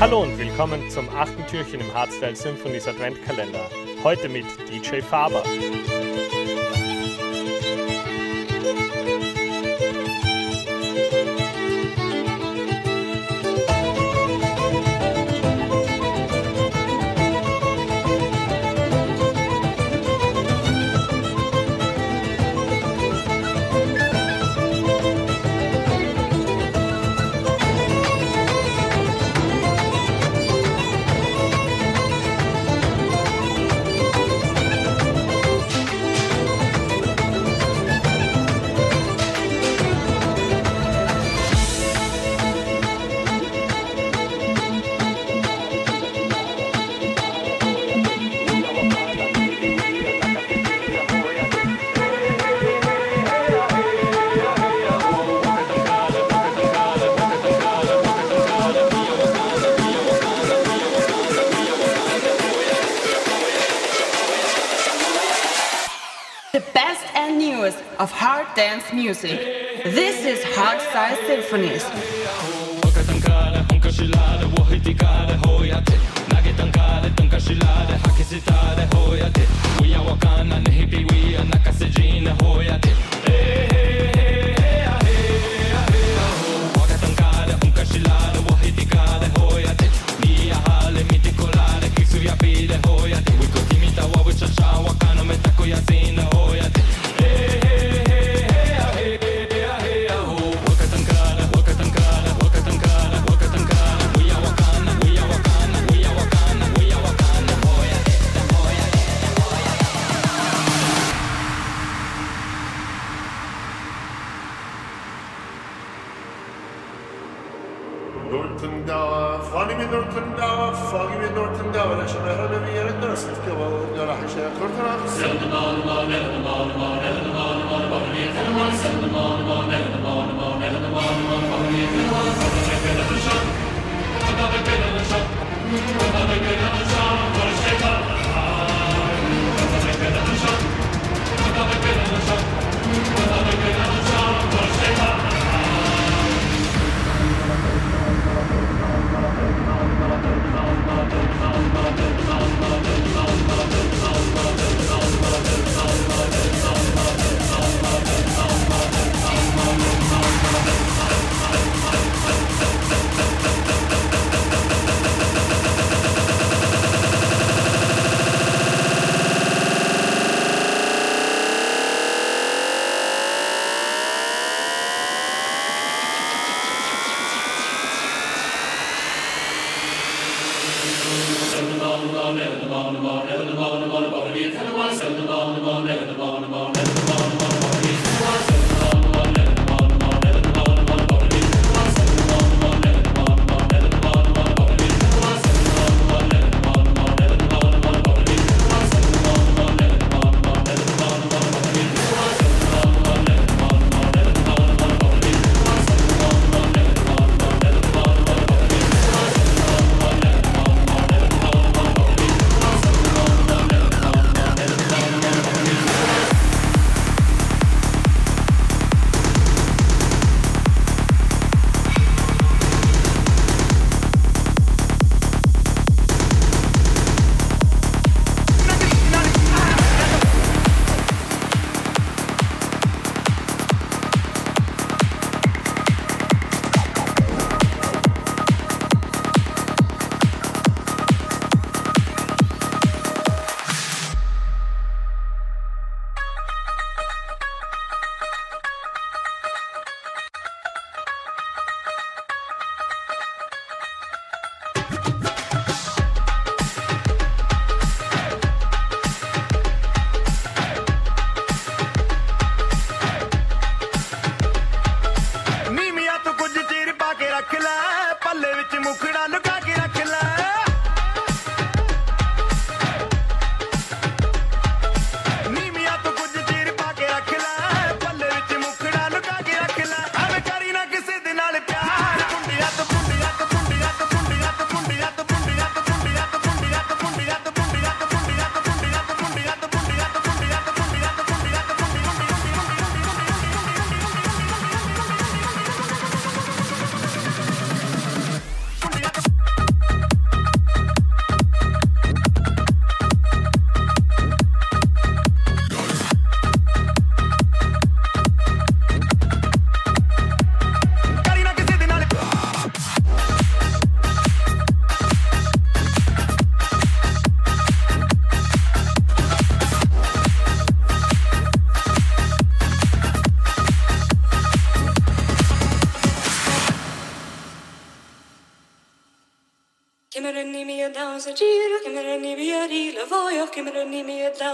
Hallo und willkommen zum achten Türchen im Hardstyle Symphonies Adventkalender. Heute mit DJ Faber. music. This is Hardstyle Symphonies.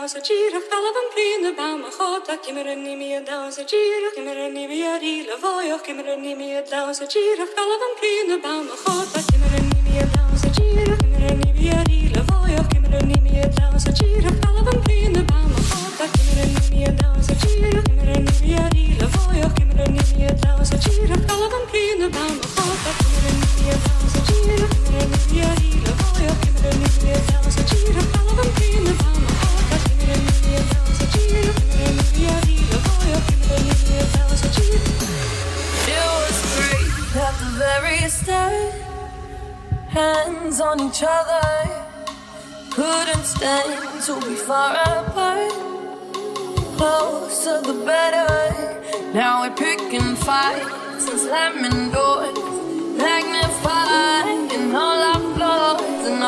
dawse gira fallen vlinde ba ma god dat kimmer ni meer dawse gira kimmer ni weer rile voy och kimmer ni meer dawse gira fallen vlinde ba ma god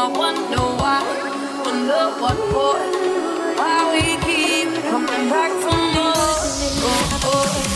I wonder why, wonder what for, why we keep coming back for more. Oh, oh.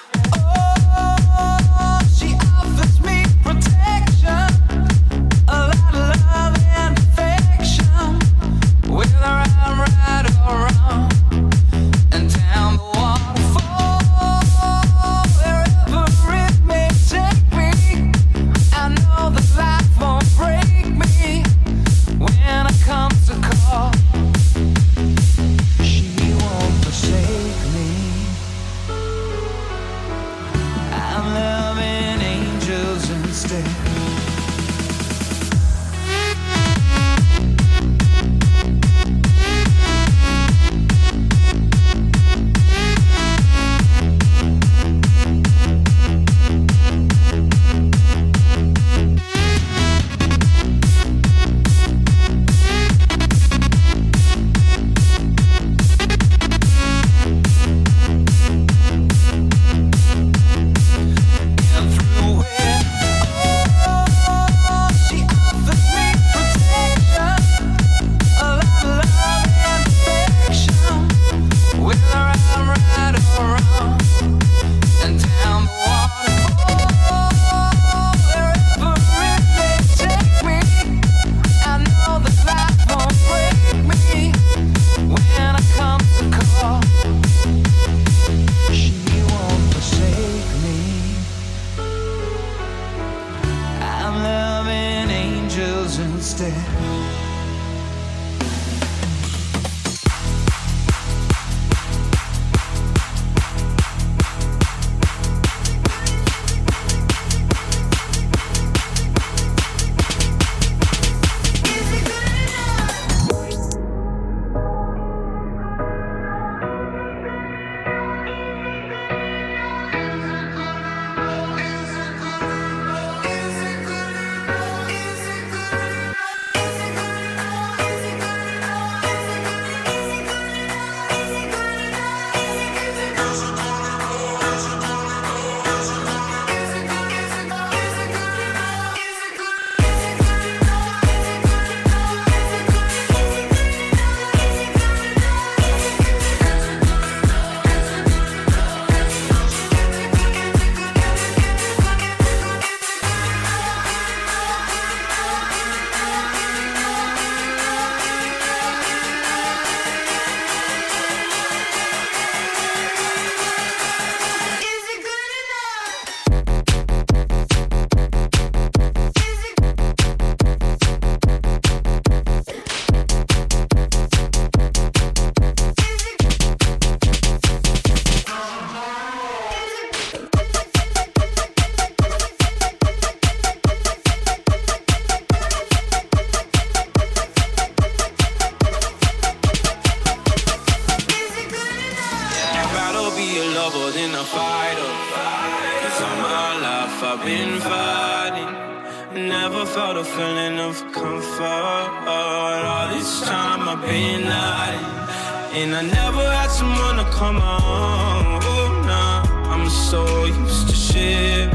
Felt a feeling of comfort. All this time I've been hiding. And I never had someone to come on. Oh, nah. I'm so used to shit.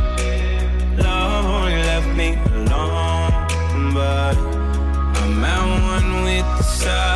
Love only left me alone. But I'm at one with the silence.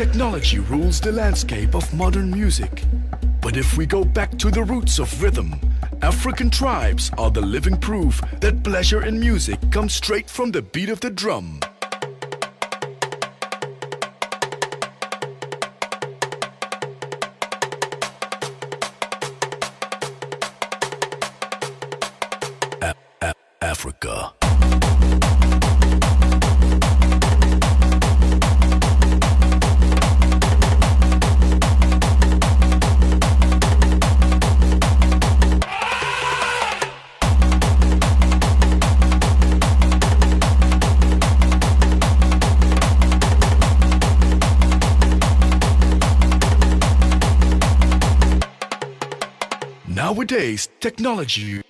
Technology rules the landscape of modern music. But if we go back to the roots of rhythm, African tribes are the living proof that pleasure in music comes straight from the beat of the drum. today's technology.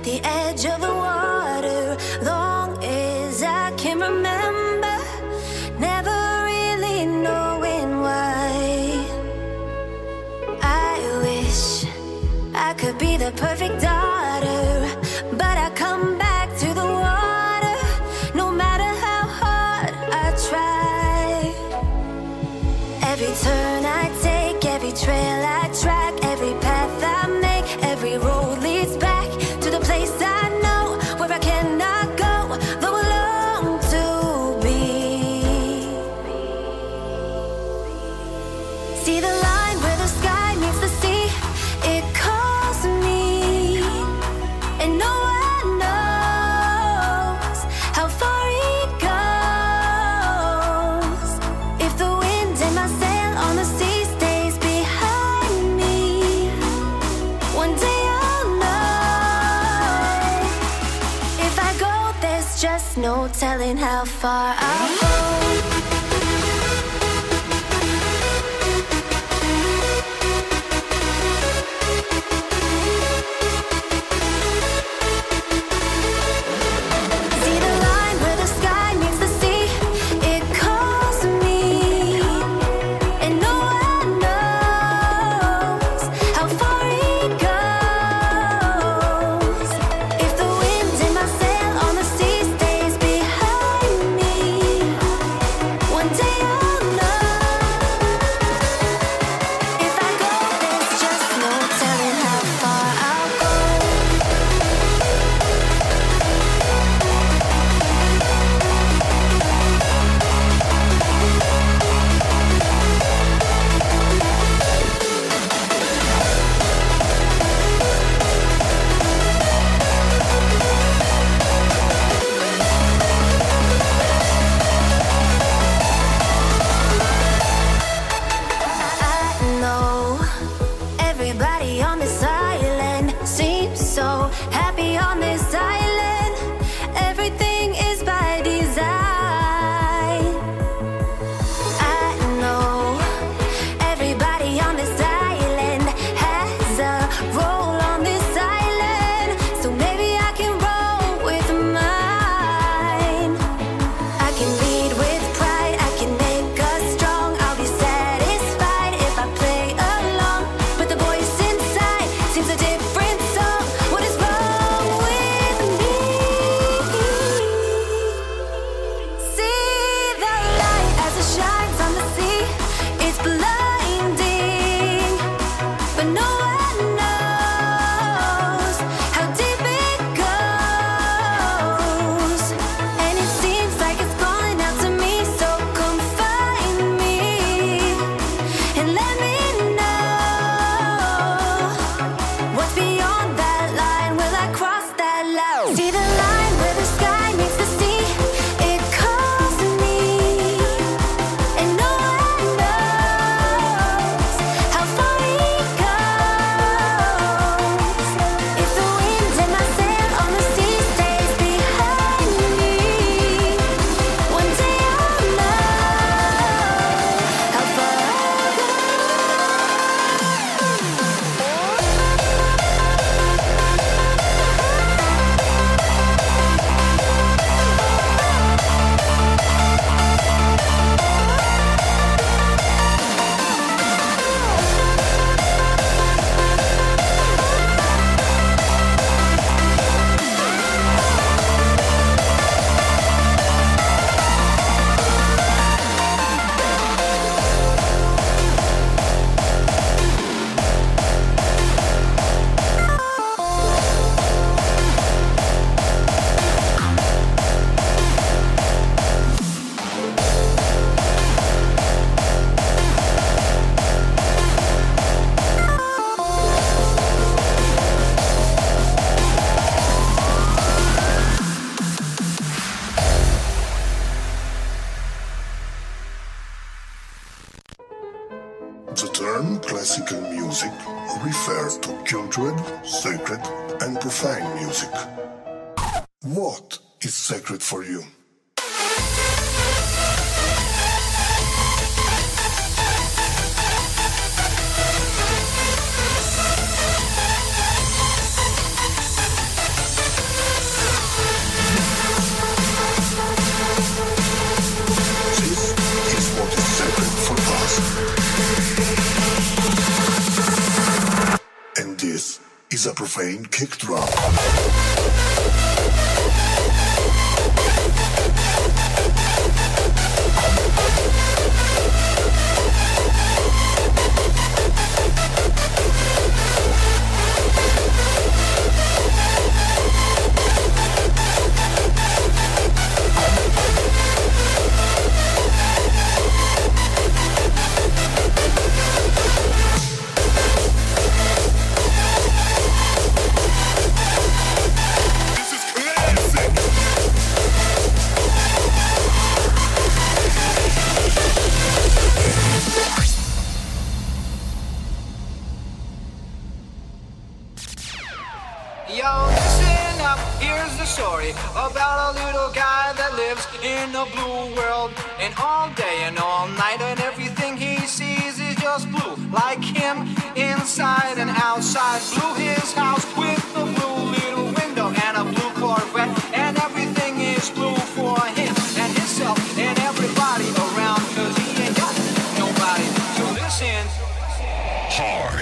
At the edge of the far I'll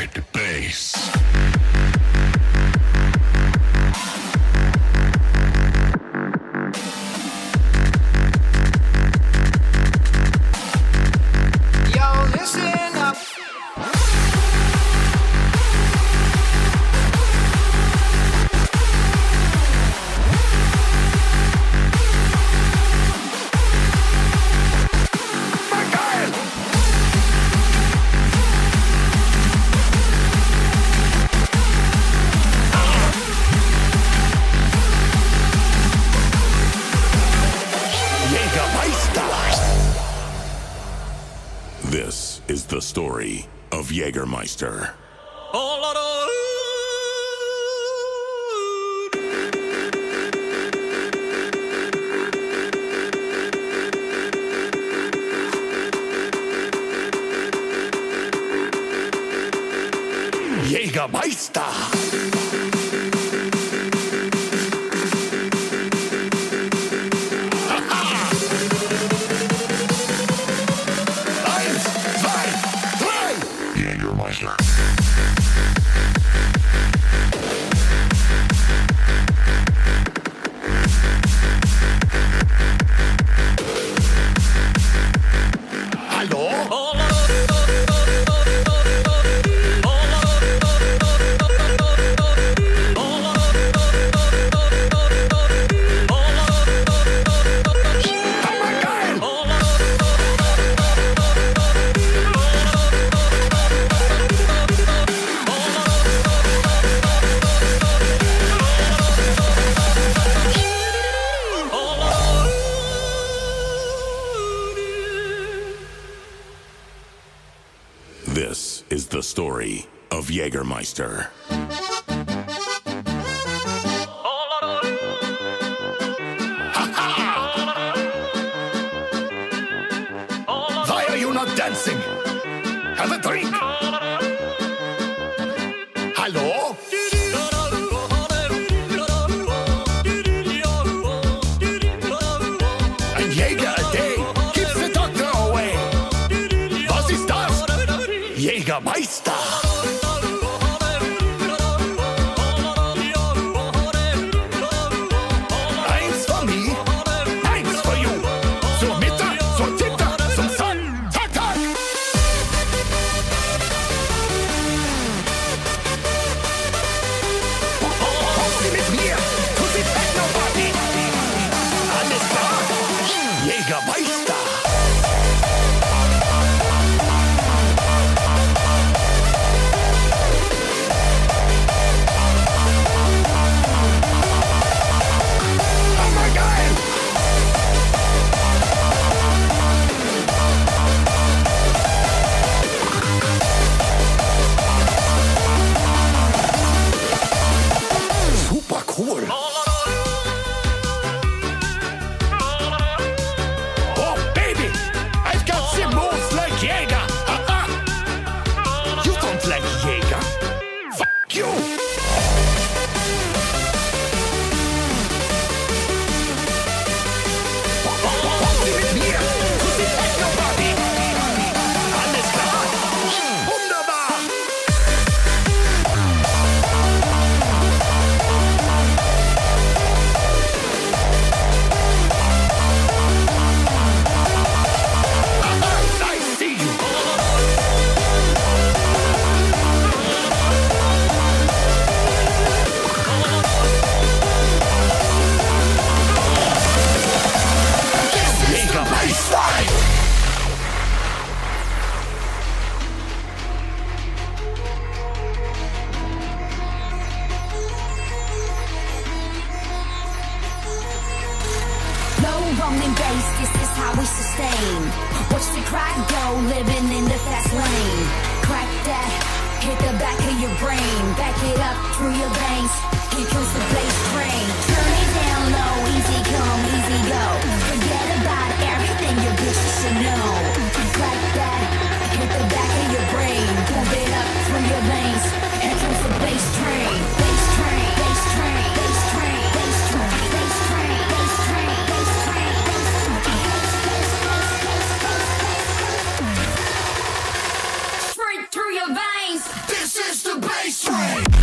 Hard bass. Jägermeister. Dancing? Have a drink. rolling bass, this is how we sustain. Watch the crowd go, living in the fast lane. Crack that, hit the back of your brain. Back it up through your veins, here comes the bass train. Turn it down low, easy come, easy go. Forget about everything your bitches should know. Crack that, hit the back of your brain. Pump it up through your veins, here comes the bass train. ice cream.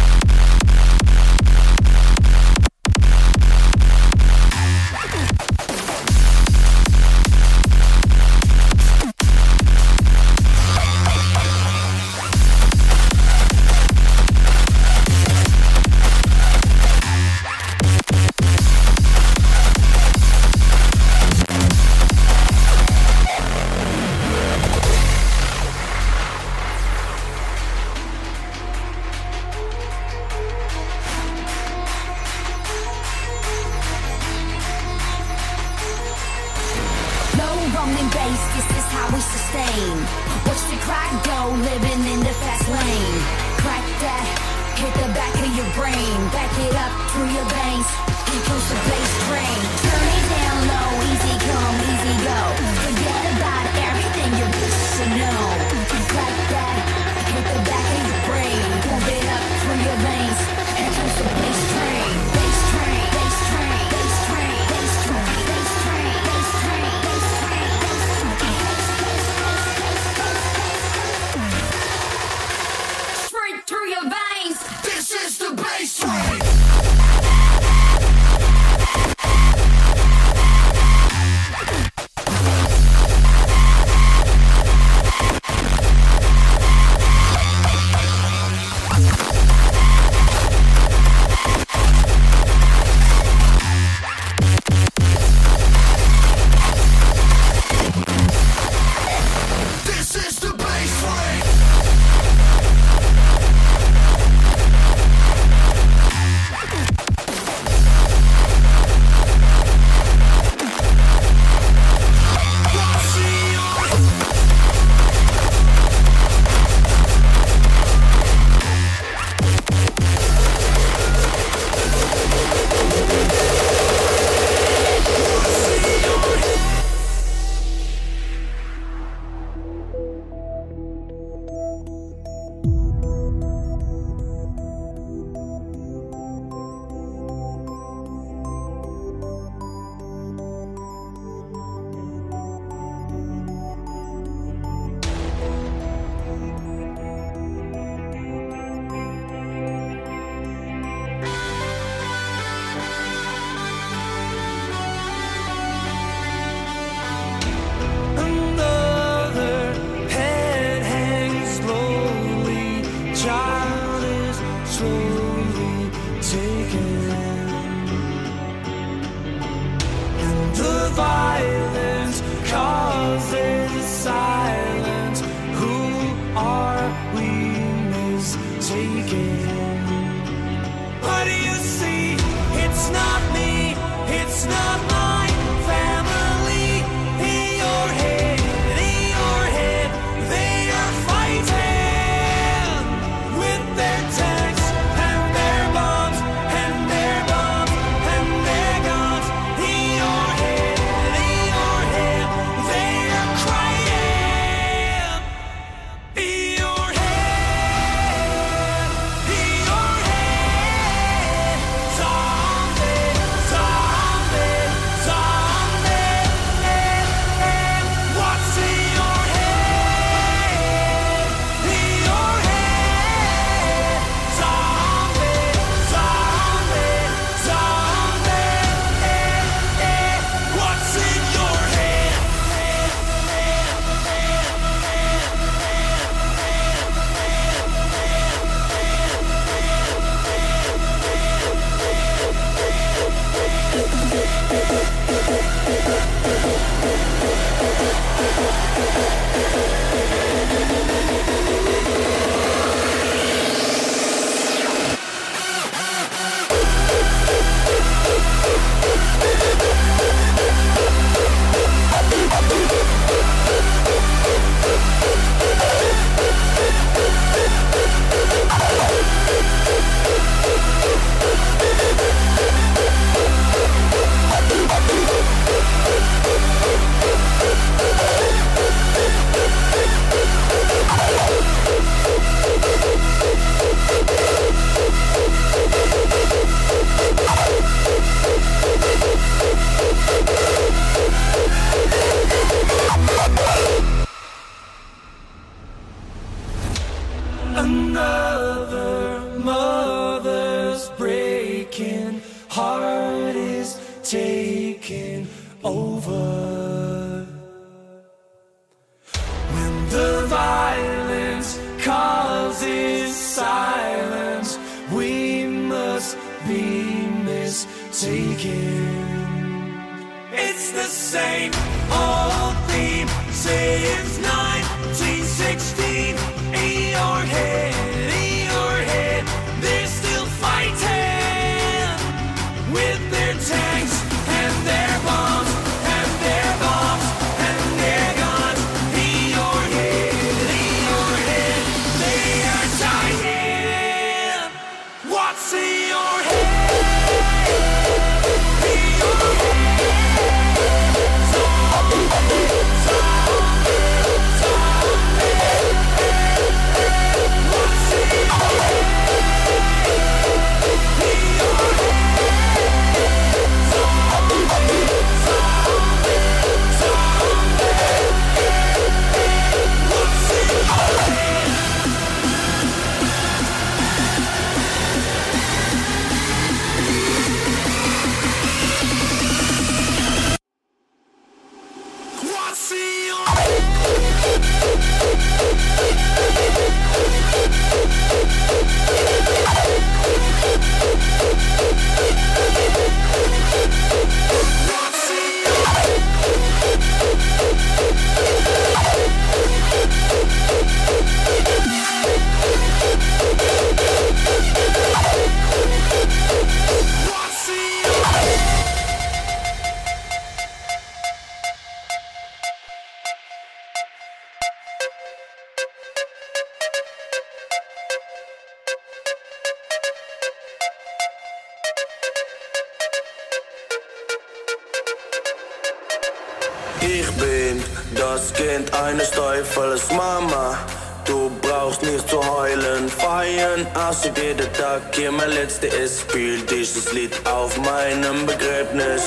Hier mein letzter ist. Spiel dieses Lied auf meinem Begräbnis.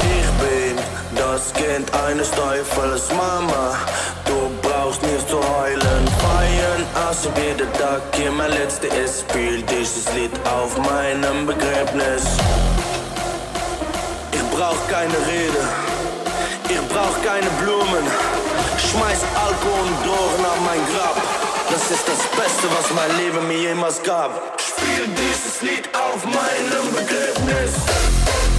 Ich bin das Kind eines Teufels Mama. Du brauchst nicht zu heulen, feiern, als ob jeder Tag hier mein letzter ist. Spiel dieses Lied auf meinem Begräbnis. Ich brauch keine Rede, ich brauch keine Blumen. Schmeiß Alkohol und Drogen an mein Grab. Das ist das Beste, was mein Leben mir jemals gab. Spiel dieses Lied auf meinem Begräbnis.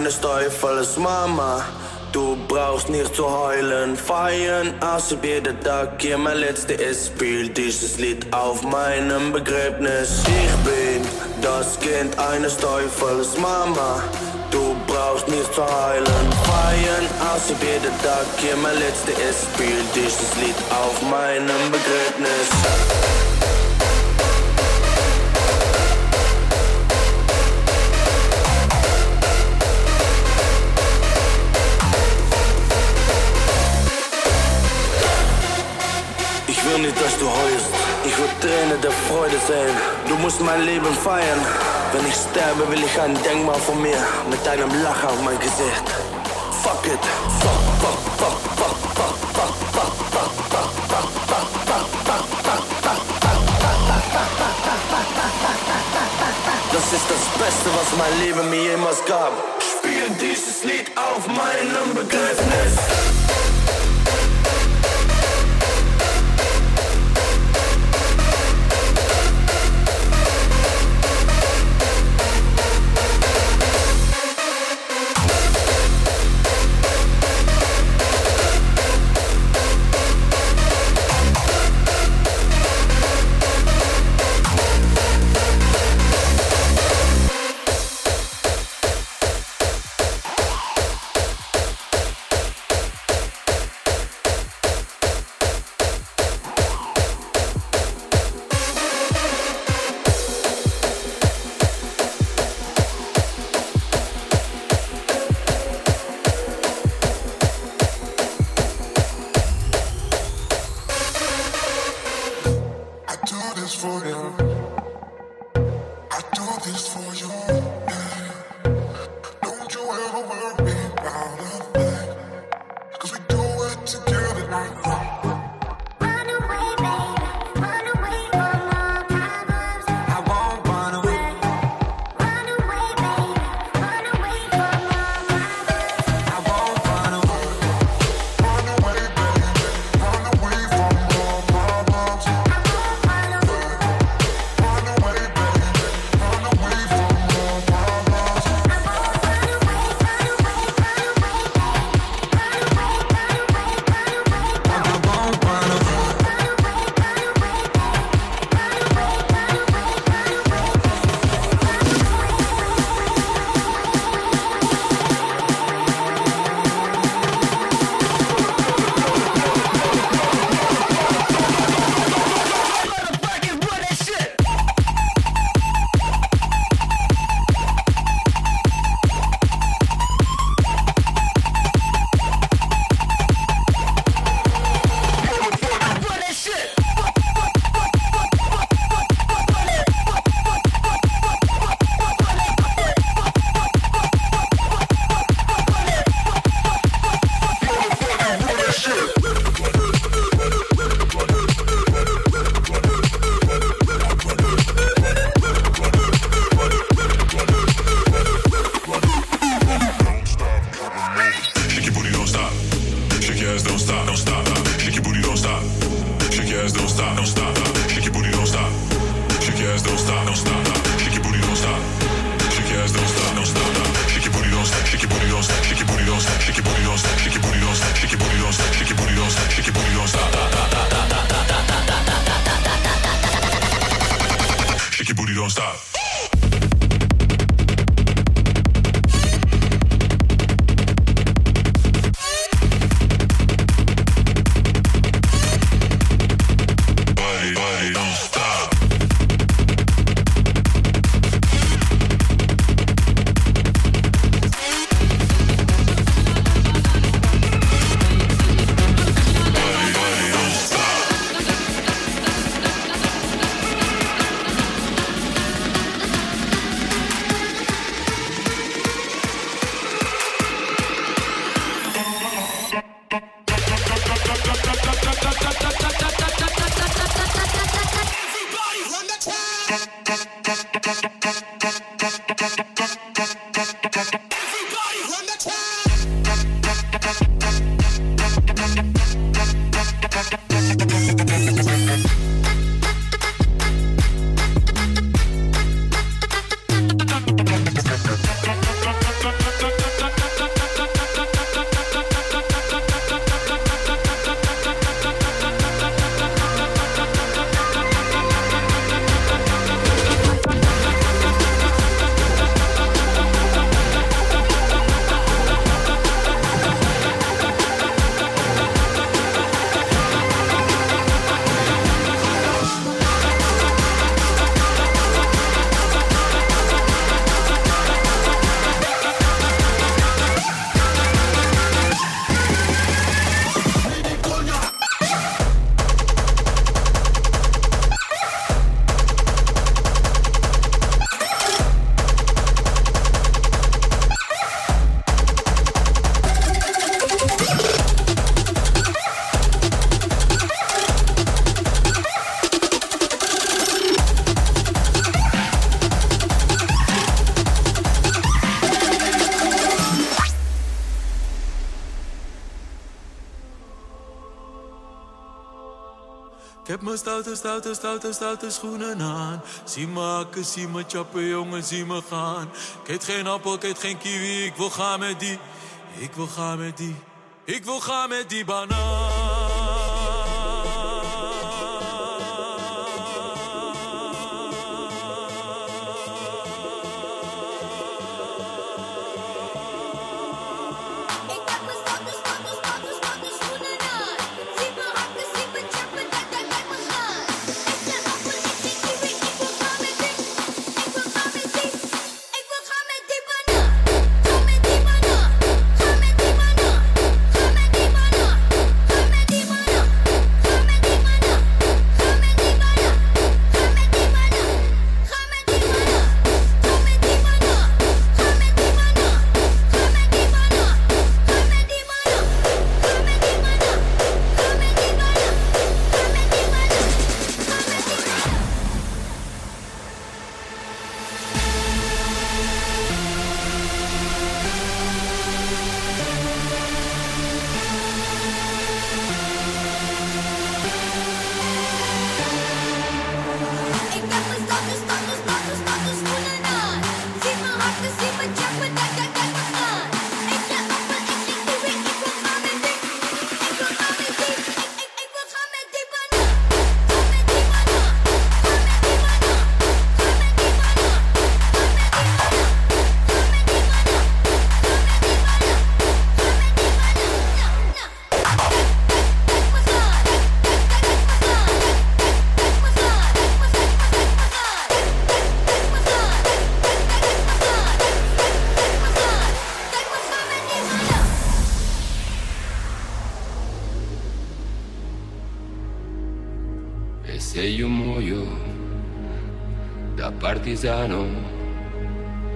Kind eines Teufels Mama. Du brauchst nicht zu heulen, feiern, ob jeder Tag hier mein letzter ist. Spiel dieses Lied auf meinem Begräbnis. Ich bin das Kind eines Teufels Mama. Du brauchst nicht zu heulen, feiern, ob jeder Tag hier mein letzter ist. Spiel dieses Lied auf meinem Begräbnis. Tränen der Freude sehen. Du musst mein Leben feiern. Wenn ich sterbe, will ich ein Denkmal von mir mit einem Lachen auf mein Gesicht. Fuck it. Fuck, fuck, fuck, Das ist das Beste, was mein Leben mir jemals gab. Spiel dieses Lied auf meinem Begräbnis. stoute, stoute, stoute, stoute schoenen aan. Zie me hakken, zie me chappen, jongen, zie me gaan. Ik geen appel, ik geen kiwi, ik wil gaan met die. Ik wil gaan met die. Ik wil gaan met die banaan. Partigiano,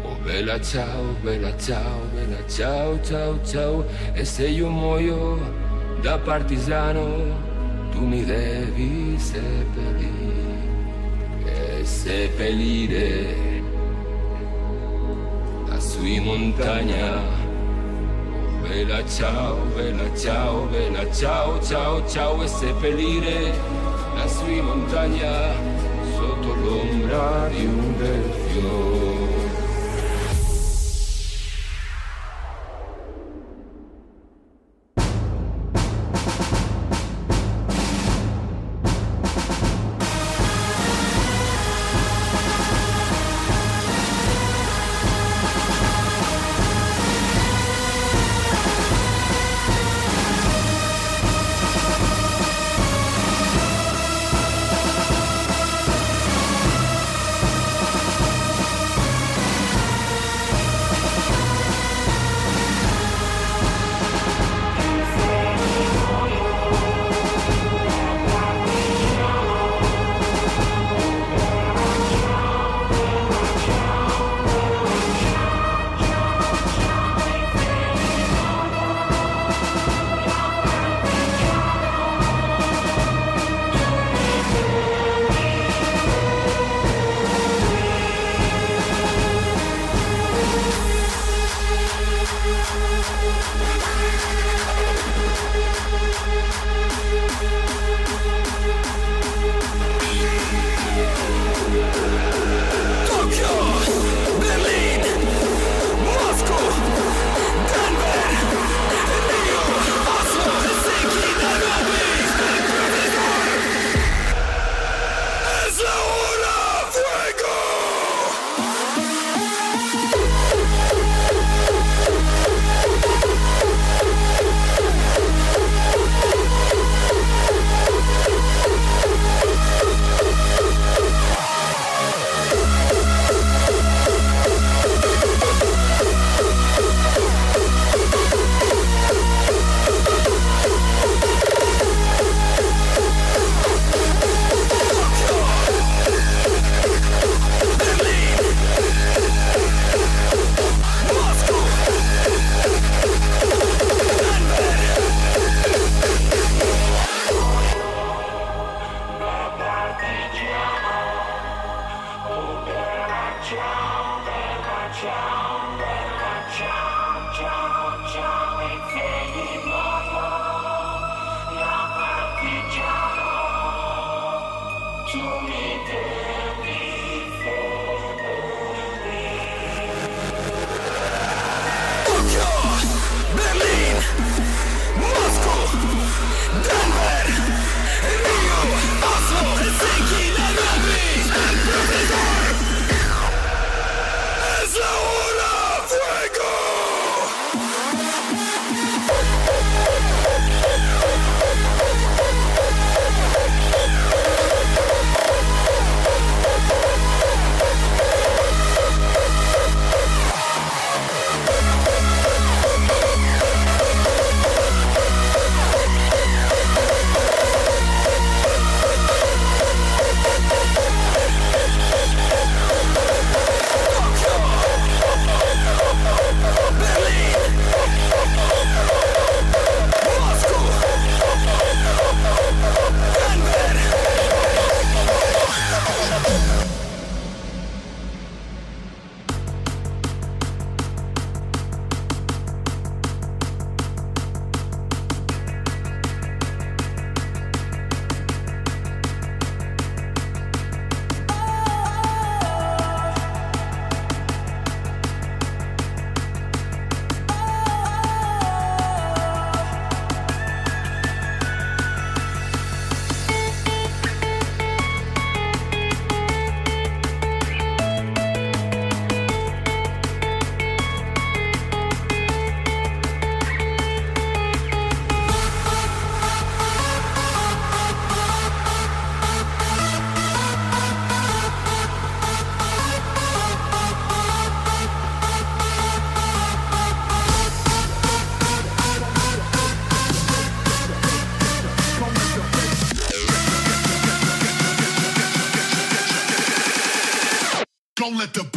oh bella ciao, bella ciao, bella ciao, ciao, ciao. E se io muoio da partigiano, tu mi devi seppellire, e seppellire. Lassù in montagna, Bella ciao, bella ciao, bella ciao, ciao, ciao. E seppellire la sua montagna sotto l'ombra di un bel.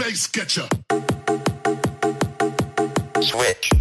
Get you. Switch.